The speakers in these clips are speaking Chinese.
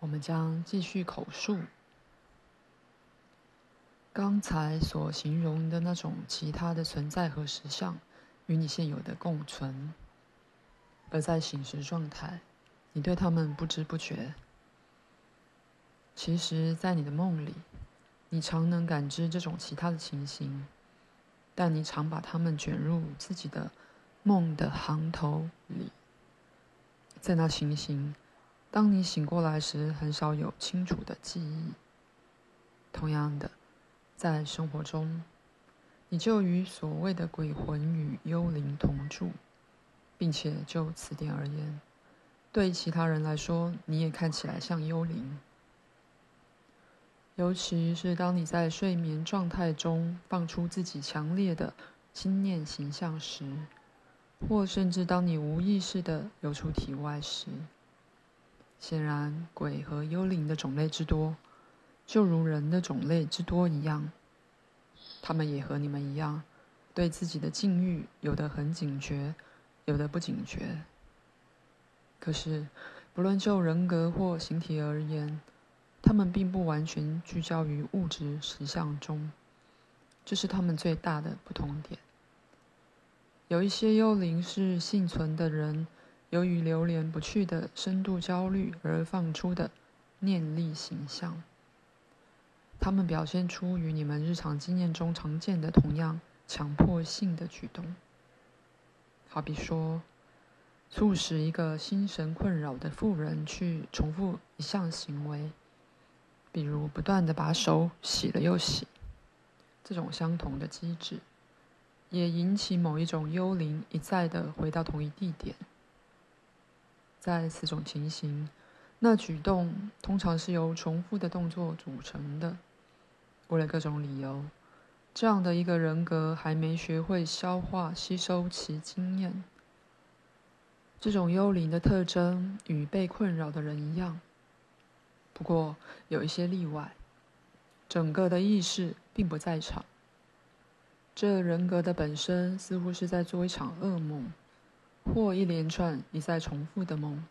我们将继续口述刚才所形容的那种其他的存在和实相与你现有的共存，而在醒时状态，你对他们不知不觉。其实，在你的梦里，你常能感知这种其他的情形，但你常把它们卷入自己的梦的行头里，在那情形。当你醒过来时，很少有清楚的记忆。同样的，在生活中，你就与所谓的鬼魂与幽灵同住，并且就此点而言，对其他人来说，你也看起来像幽灵。尤其是当你在睡眠状态中放出自己强烈的心念形象时，或甚至当你无意识地流出体外时。显然，鬼和幽灵的种类之多，就如人的种类之多一样。他们也和你们一样，对自己的境遇有的很警觉，有的不警觉。可是，不论就人格或形体而言，他们并不完全聚焦于物质实相中，这是他们最大的不同点。有一些幽灵是幸存的人。由于流连不去的深度焦虑而放出的念力形象，他们表现出与你们日常经验中常见的同样强迫性的举动。好比说，促使一个心神困扰的妇人去重复一项行为，比如不断地把手洗了又洗，这种相同的机制，也引起某一种幽灵一再地回到同一地点。在此种情形，那举动通常是由重复的动作组成的。为了各种理由，这样的一个人格还没学会消化吸收其经验。这种幽灵的特征与被困扰的人一样，不过有一些例外。整个的意识并不在场。这人格的本身似乎是在做一场噩梦。或一连串一再重复的梦，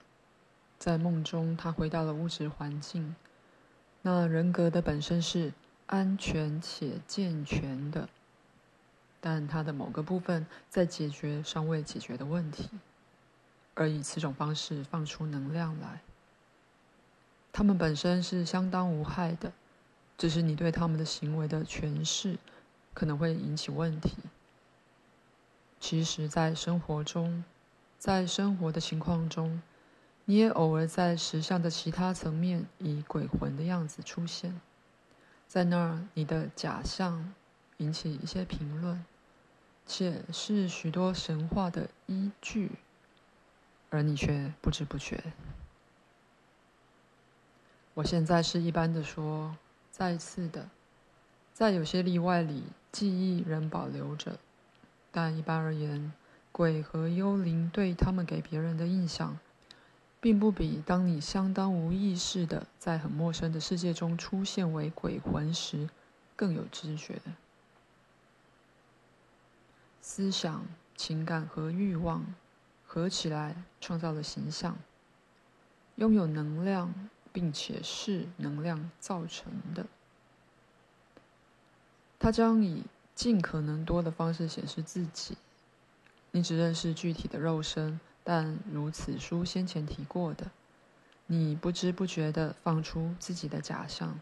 在梦中他回到了物质环境。那人格的本身是安全且健全的，但他的某个部分在解决尚未解决的问题，而以此种方式放出能量来。他们本身是相当无害的，只是你对他们的行为的诠释可能会引起问题。其实，在生活中，在生活的情况中，你也偶尔在石像的其他层面以鬼魂的样子出现，在那儿，你的假象引起一些评论，且是许多神话的依据，而你却不知不觉。我现在是一般的说，再次的，在有些例外里，记忆仍保留着，但一般而言。鬼和幽灵对他们给别人的印象，并不比当你相当无意识的在很陌生的世界中出现为鬼魂时更有知觉。思想、情感和欲望合起来创造了形象，拥有能量，并且是能量造成的。它将以尽可能多的方式显示自己。你只认识具体的肉身，但如此书先前提过的，你不知不觉地放出自己的假象。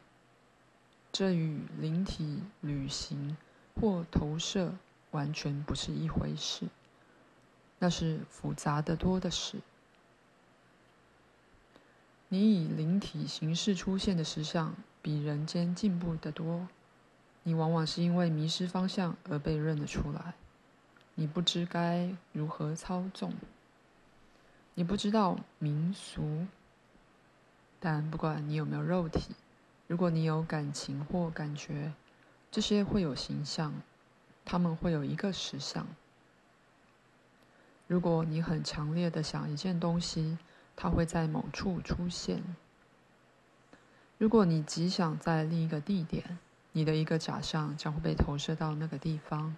这与灵体旅行或投射完全不是一回事，那是复杂得多的事。你以灵体形式出现的实相比人间进步得多，你往往是因为迷失方向而被认了出来。你不知该如何操纵，你不知道民俗，但不管你有没有肉体，如果你有感情或感觉，这些会有形象，他们会有一个实相。如果你很强烈的想一件东西，它会在某处出现。如果你极想在另一个地点，你的一个假象将会被投射到那个地方。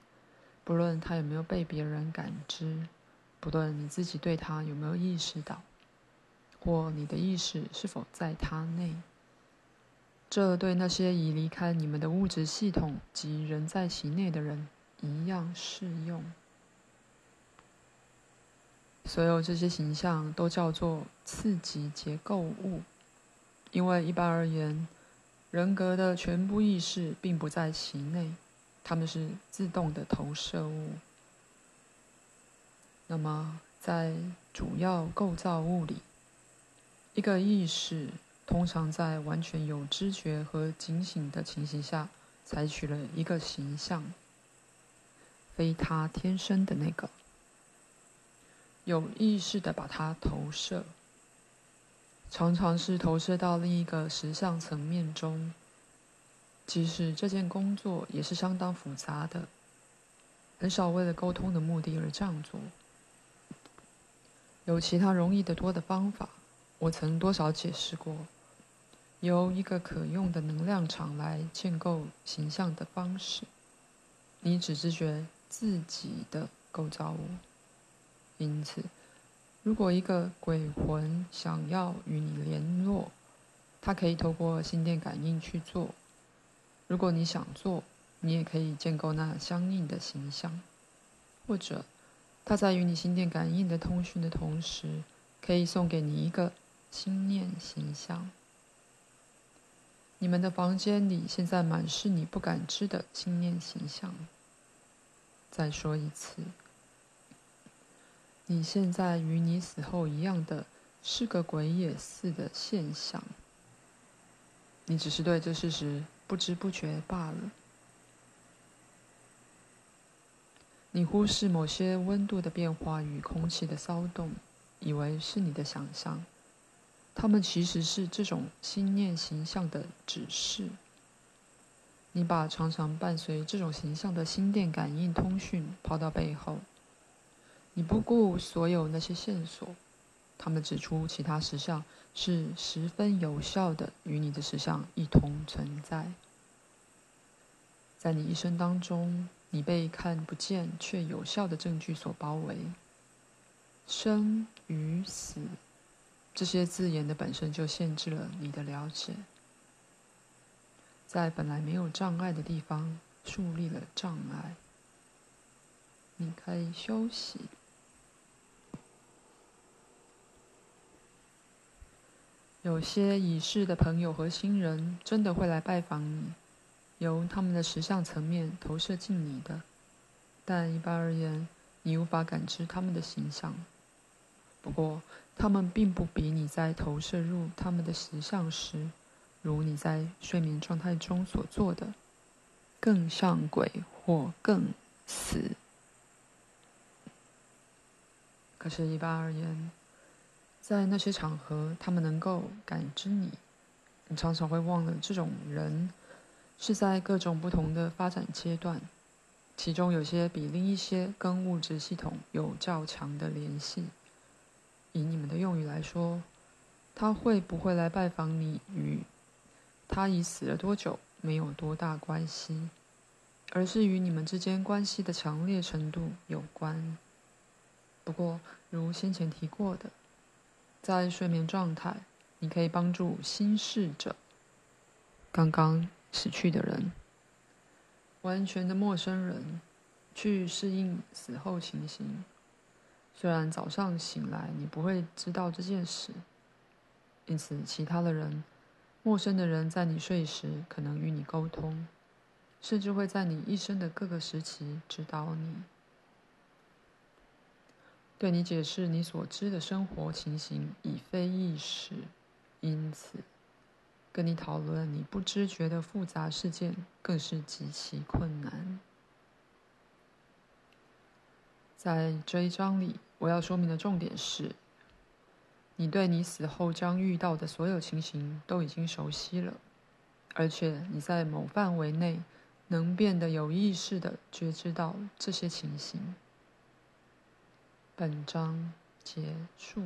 不论他有没有被别人感知，不论你自己对他有没有意识到，或你的意识是否在他内。这对那些已离开你们的物质系统及仍在其内的人一样适用。所有这些形象都叫做次级结构物，因为一般而言，人格的全部意识并不在其内，他们是自动的投射物。那么，在主要构造物里，一个意识通常在完全有知觉和警醒的情形下，采取了一个形象，非他天生的那个。有意识的把它投射，常常是投射到另一个实相层面中。即使这件工作也是相当复杂的，很少为了沟通的目的而这样做。有其他容易得多的方法，我曾多少解释过，由一个可用的能量场来建构形象的方式。你只知觉自己的构造物。因此，如果一个鬼魂想要与你联络，他可以透过心电感应去做。如果你想做，你也可以建构那相应的形象，或者他在与你心电感应的通讯的同时，可以送给你一个心念形象。你们的房间里现在满是你不敢知的心念形象。再说一次。你现在与你死后一样的是个鬼也似的现象，你只是对这事实不知不觉罢了。你忽视某些温度的变化与空气的骚动，以为是你的想象，它们其实是这种心念形象的指示。你把常常伴随这种形象的心电感应通讯抛到背后。你不顾所有那些线索，他们指出其他实相是十分有效的，与你的实相一同存在。在你一生当中，你被看不见却有效的证据所包围。生与死，这些字眼的本身就限制了你的了解，在本来没有障碍的地方树立了障碍。你可以休息。有些已逝的朋友和亲人真的会来拜访你，由他们的实相层面投射进你的，但一般而言，你无法感知他们的形象。不过，他们并不比你在投射入他们的实相时，如你在睡眠状态中所做的，更像鬼或更死。可是，一般而言，在那些场合，他们能够感知你。你常常会忘了，这种人是在各种不同的发展阶段，其中有些比另一些跟物质系统有较强的联系。以你们的用语来说，他会不会来拜访你，与他已死了多久没有多大关系，而是与你们之间关系的强烈程度有关。不过，如先前提过的。在睡眠状态，你可以帮助心逝者，刚刚死去的人，完全的陌生人，去适应死后情形。虽然早上醒来你不会知道这件事，因此其他的人，陌生的人在你睡时可能与你沟通，甚至会在你一生的各个时期指导你。对你解释你所知的生活情形，已非易事，因此跟你讨论你不知觉的复杂事件更是极其困难。在这一章里，我要说明的重点是：你对你死后将遇到的所有情形都已经熟悉了，而且你在某范围内能变得有意识地觉知到这些情形。本章结束。